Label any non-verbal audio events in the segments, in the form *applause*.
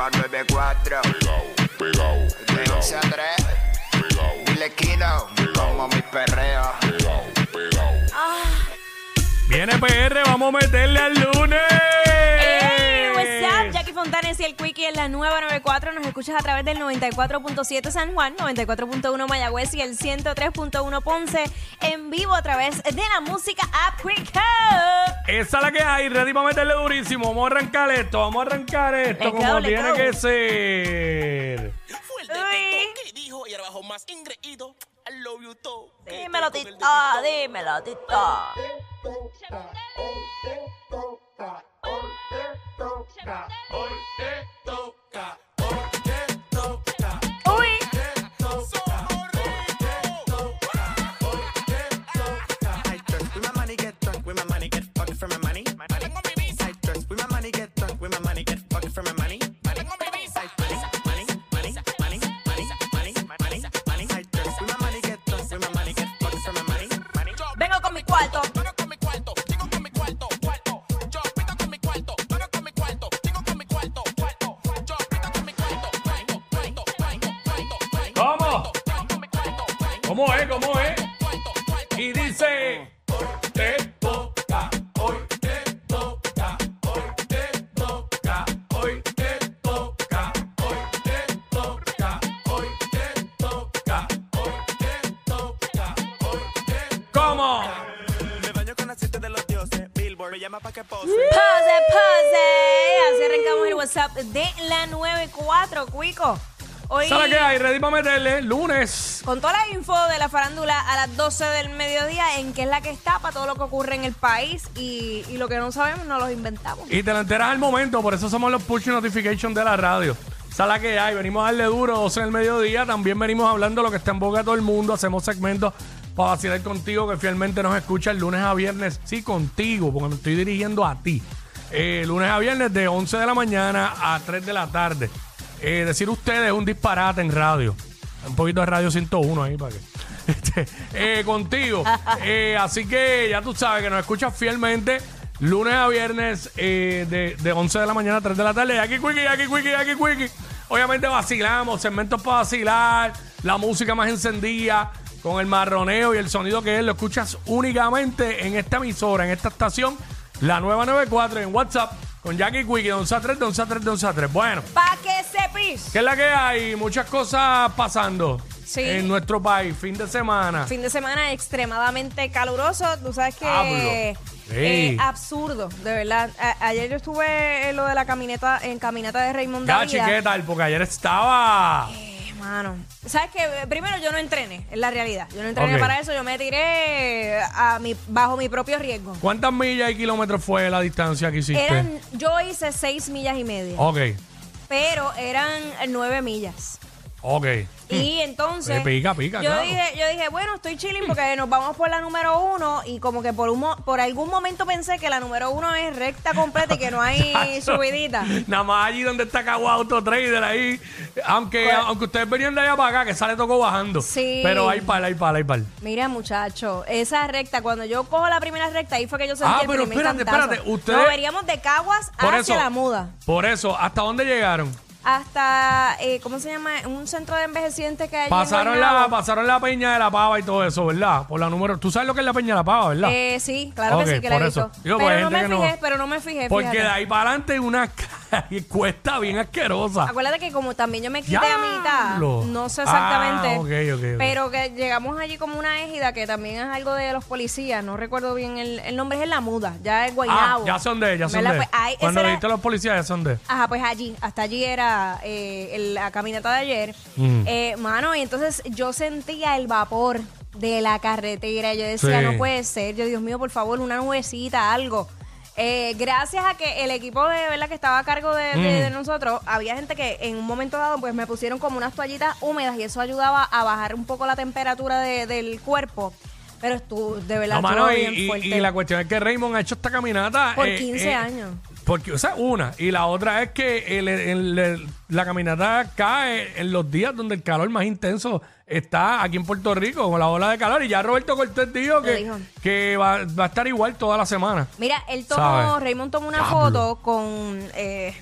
nueva 94. Pegao, pegao, De pegao, 11 a 3. pegao, Dile Kino, como mi perreo. pegao, pegao. Viene PR, vamos a meterle al lunes. En la nueva 94. Nos escuchas a través del 94.7 San Juan, 94.1 Mayagüez y el 103.1 Ponce en vivo a través de la música App Quick. Esa es la que hay, ready para meterle durísimo. Vamos a arrancar esto, vamos a arrancar esto Let's como go, tiene go. que ser. Fue el que dijo y ahora bajo más ingreído. I love you todo. Dímelo, Tito, dímelo, Tito toca, hoy te toca. ¿Cómo es? ¿Cómo es? Y dice. Te toca, hoy te toca, hoy te toca, hoy te toca, hoy te toca, hoy te toca, hoy te toca, hoy te ¿Cómo? Me baño con aceite de los dioses. Billboard me llama pa' que pose. Pose, pose. Así arrancamos el WhatsApp de la 94, Cuico. Hoy, ¿Sabes qué hay? Ready para meterle lunes. con toda la info de la farándula a las 12 del mediodía, en qué es la que está para todo lo que ocurre en el país y, y lo que no sabemos nos los inventamos. Y te lo enteras al momento, por eso somos los push notification de la radio. Esa es la que hay, venimos a darle duro 12 en el mediodía, también venimos hablando de lo que está en boca de todo el mundo, hacemos segmentos para vacilar contigo que fielmente nos escucha el lunes a viernes, sí, contigo, porque me estoy dirigiendo a ti. Eh, lunes a viernes de 11 de la mañana a 3 de la tarde. Eh, decir ustedes es un disparate en radio. Un poquito de radio 101 ahí para que. *laughs* Este, eh, contigo. *laughs* Eh, así que ya tú sabes que nos escuchas fielmente lunes a viernes eh, de, de 11 de la mañana a 3 de la tarde. Aquí Quickie, aquí Quickie, aquí Quickie. Obviamente vacilamos, segmentos para vacilar, la música más encendida, con el marroneo y el sonido que es, lo escuchas únicamente en esta emisora, en esta estación, la nueva 94 en WhatsApp, con Jackie Quickie, de 11 a 3, de 11 a 3, de 11 a 3. Bueno. Pa' que ¿Qué es la que hay? Muchas cosas pasando Sí. en nuestro país. Fin de semana. Fin de semana extremadamente caluroso. Tú sabes que. Sí. eh, absurdo, de verdad. A- ayer yo estuve en lo de la caminata, en caminata de Raymond Dávila. ¿qué tal? Porque ayer estaba. Eh, mano. ¿Sabes que Primero yo no entrené, es la realidad. Yo no entrené Ok. para eso, yo me tiré a mi, bajo mi propio riesgo. ¿Cuántas millas y kilómetros fue la distancia que hiciste? Eran, yo hice seis millas y media, Ok, pero eran nueve millas. Ok. Y entonces Eh, pica, pica, yo claro. dije, yo dije, bueno, estoy chilling porque nos vamos por la número uno y como que por un mo- por algún momento pensé que la número uno es recta completa y que no hay *laughs* subidita. Nada más allí donde está Cagua Auto Trader ahí. Aunque, Pues- aunque ustedes venían de allá para acá, que sale tocó bajando. Sí. Pero hay par, hay par, hay par. Mira, muchacho, esa recta, cuando yo cojo la primera recta, ahí fue que yo sentí Ah, el pero primer espérate, cantazo. espérate, ustedes- Nos veríamos de Caguas Por hacia eso. la muda. Por eso, ¿hasta dónde llegaron? Hasta, eh, ¿cómo se llama? Un centro de envejecientes que hay allí en Pasaron la, pasaron la peña de la pava y todo eso, ¿verdad? Por la número. Tú sabes lo que es la peña de la pava, ¿verdad? Eh, sí, claro que sí, que la por he eso. visto. Digo, pues, pero no me no- fijé, pero no me fijé, Porque fíjate. de ahí para adelante una *laughs* calle cuesta bien asquerosa. Acuérdate que como también yo me quité a mitad, Diablo. no sé exactamente, Ah, ok, ok, ok. pero que llegamos allí como una égida que también es algo de los policías, no recuerdo bien el, el nombre, es en La Muda, ya es Ah, Guaynabo. ya son de, ya son ¿Verdad? de. Pues ahí- ese Cuando era- viste a los policías, ya son de. Ajá, pues allí, hasta allí era eh, el- la caminata de ayer. Mm. Eh, mano, y entonces yo sentía el vapor de la carretera. Yo decía, Sí. no puede ser. Yo, Dios mío, por favor, una nubecita, algo. Eh, gracias a que el equipo de verdad que estaba a cargo de, de- Mm. de nosotros, había gente que en un momento dado pues me pusieron como unas toallitas húmedas y eso ayudaba a bajar un poco la temperatura de- del cuerpo. Pero estuvo, de verdad, No, estuvo mano, y, bien y- fuerte. y la cuestión es que Raymond ha hecho esta caminata. Por eh, 15 eh, años. Porque, o sea, una. Y la otra es que el- el- el- la caminata cae en los días donde el calor más intenso está aquí en Puerto Rico, con la ola de calor. Y ya Roberto Cortés dijo que, dijo. que va, va a estar igual toda la semana. Mira, él tomó, ¿Sabe? Raymond tomó una Diablo. foto con, eh,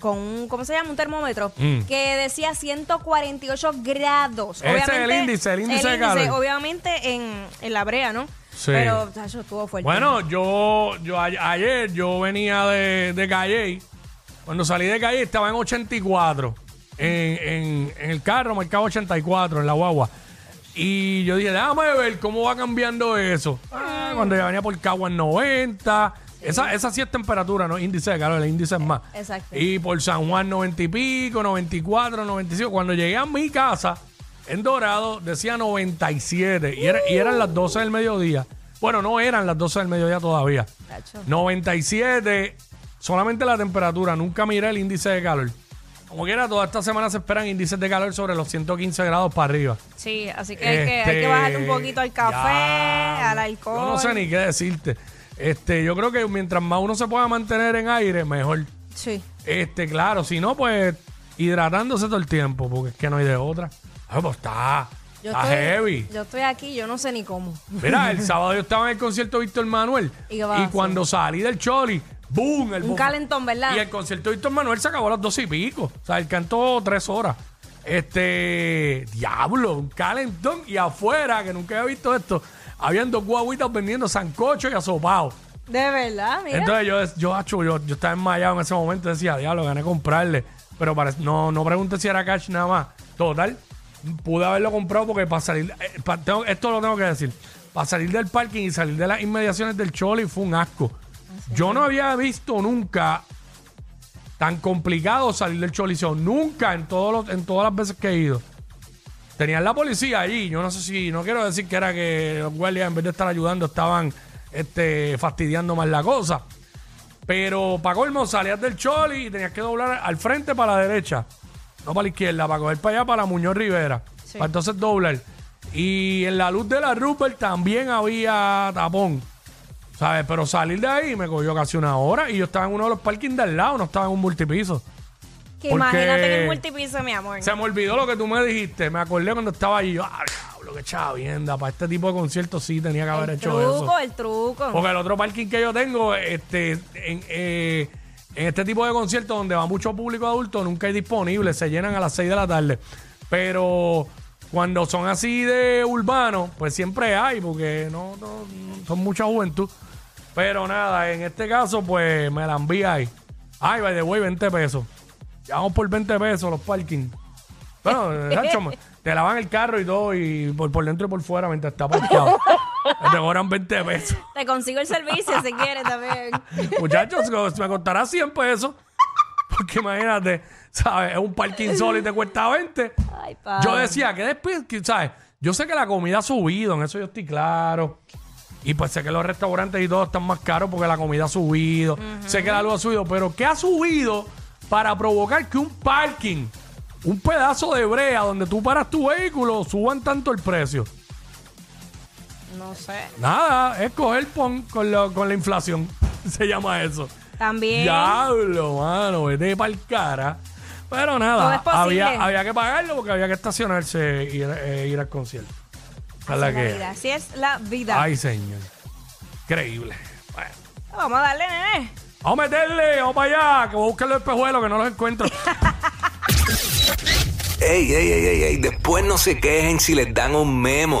con un, ¿cómo se llama? Un termómetro Mm. que decía 148 grados. Ese es el índice, el índice de calor. Obviamente en, en la brea, ¿no? Sí. Pero, tacho, estuvo fuerte. Bueno, yo, yo a- ayer yo venía de, de Calle. Cuando salí de Calle estaba en 84. En, en- en el carro marcaba 84 en la guagua. Y yo dije, déjame ver cómo va cambiando eso. Ah, cuando ya venía por Cagua en 90. Esa, esa sí es temperatura, no índice de calor, el índice es más. Exacto. Y por San Juan 90 y pico, 94, 95. Cuando llegué a mi casa, en Dorado, decía 97. Y, era- y eran las 12 del mediodía. Bueno, no eran las 12 del mediodía todavía. Tacho. 97, solamente la temperatura. Nunca miré el índice de calor. Como quiera, toda esta semana se esperan índices de calor sobre los 115 grados para arriba. Sí, así que, hay, que hay Este, que bajarle un poquito al café, ya, al alcohol. Yo no sé ni qué decirte. Este, yo creo que mientras más uno se pueda mantener en aire, mejor. Sí. Este, claro, si no, pues hidratándose todo el tiempo, porque es que no hay de otra. Ah, pues está, Yo está estoy, heavy. yo estoy aquí, yo no sé ni cómo. Mira, el *laughs* sábado yo estaba en el concierto de Víctor Manuel. ¿Y qué cuando salí del Choli, ¡boom! El Un calentón, ¿verdad? Y el concierto de Víctor Manuel se acabó a las dos y pico. O sea, él cantó tres horas. Este, diablo, un calentón. Y afuera, que nunca había visto esto, habían dos guaguitas vendiendo sancocho y asopado. De verdad, mira. Entonces yo, yo, acho, yo, yo estaba enmayado en ese momento decía, diablo, gané comprarle. Pero parece- no, no pregunté si era cash nada más. Total, pude haberlo comprado porque para salir, eh, pa- tengo- esto lo tengo que decir, para salir del parking y salir de las inmediaciones del Choli fue un asco. Yo no había visto nunca tan complicado salir del Choliseo. Nunca en, todos los, en todas las veces que he ido. Tenían la policía allí. Yo no sé si, no quiero decir que era que los guardias en vez de estar ayudando estaban este, fastidiando más la cosa. Pero para colmo salías del Choli y tenías que doblar al frente para la derecha. No para la izquierda, para coger para allá para Muñoz Rivera. Sí. Para entonces doblar. Y en la luz de la Rupert también había tapón. ¿Sabes? Pero salir de ahí me cogió casi una hora y yo estaba en uno de los parkings de al lado, no estaba en un multipiso. que imagínate en el multipiso, mi amor. Se me olvidó lo que tú me dijiste. Me acordé cuando estaba allí. Yo, ah, diablo, qué chavienda. Para este tipo de conciertos sí tenía que haber el hecho truco, eso. el truco. Porque el otro parking que yo tengo, este, en, eh, en este tipo de conciertos donde va mucho público adulto, nunca hay disponible, se llenan a las 6 de la tarde. Pero cuando son así de urbanos, pues siempre hay, porque no, no- no- son mucha juventud. Pero nada, en este caso, pues me la envía ahí. Ay, by the way, 20 pesos. Ya vamos por 20 pesos los parking. Bueno, *laughs* Nacho, te lavan el carro y todo, y por, por dentro y por fuera mientras está parqueado. *laughs* te cobran 20 pesos. *laughs* Te consigo el servicio si quieres también. *laughs* Muchachos, me costará 100 pesos. Porque imagínate, ¿sabes? Es un parking solo y te cuesta 20. Ay, pa. Yo decía que después, ¿sabes? Yo sé que la comida ha subido, en eso yo estoy claro. Y pues sé que los restaurantes y todo están más caros porque la comida ha subido. Sé que la luz ha subido, pero ¿qué ha subido para provocar que un parking, un pedazo de brea donde tú paras tu vehículo, suban tanto el precio? No sé. Nada, es coger pon con, lo- con la inflación. *laughs* Se llama eso. También. Diablo, mano, vete para el cara. Pero Todo nada, es posible. había, había que pagarlo porque había que estacionarse e ir, eh, ir al concierto. Así Es la es la que- vida. Así es la vida. Ay, señor. Increíble. Bueno, Vamos a darle, nene. vamos a meterle, vamos para allá, que voy a buscar los espejuelos que no los encuentro. *laughs* Ey, ey, ey, ey, ey, después no se quejen si les dan un memo.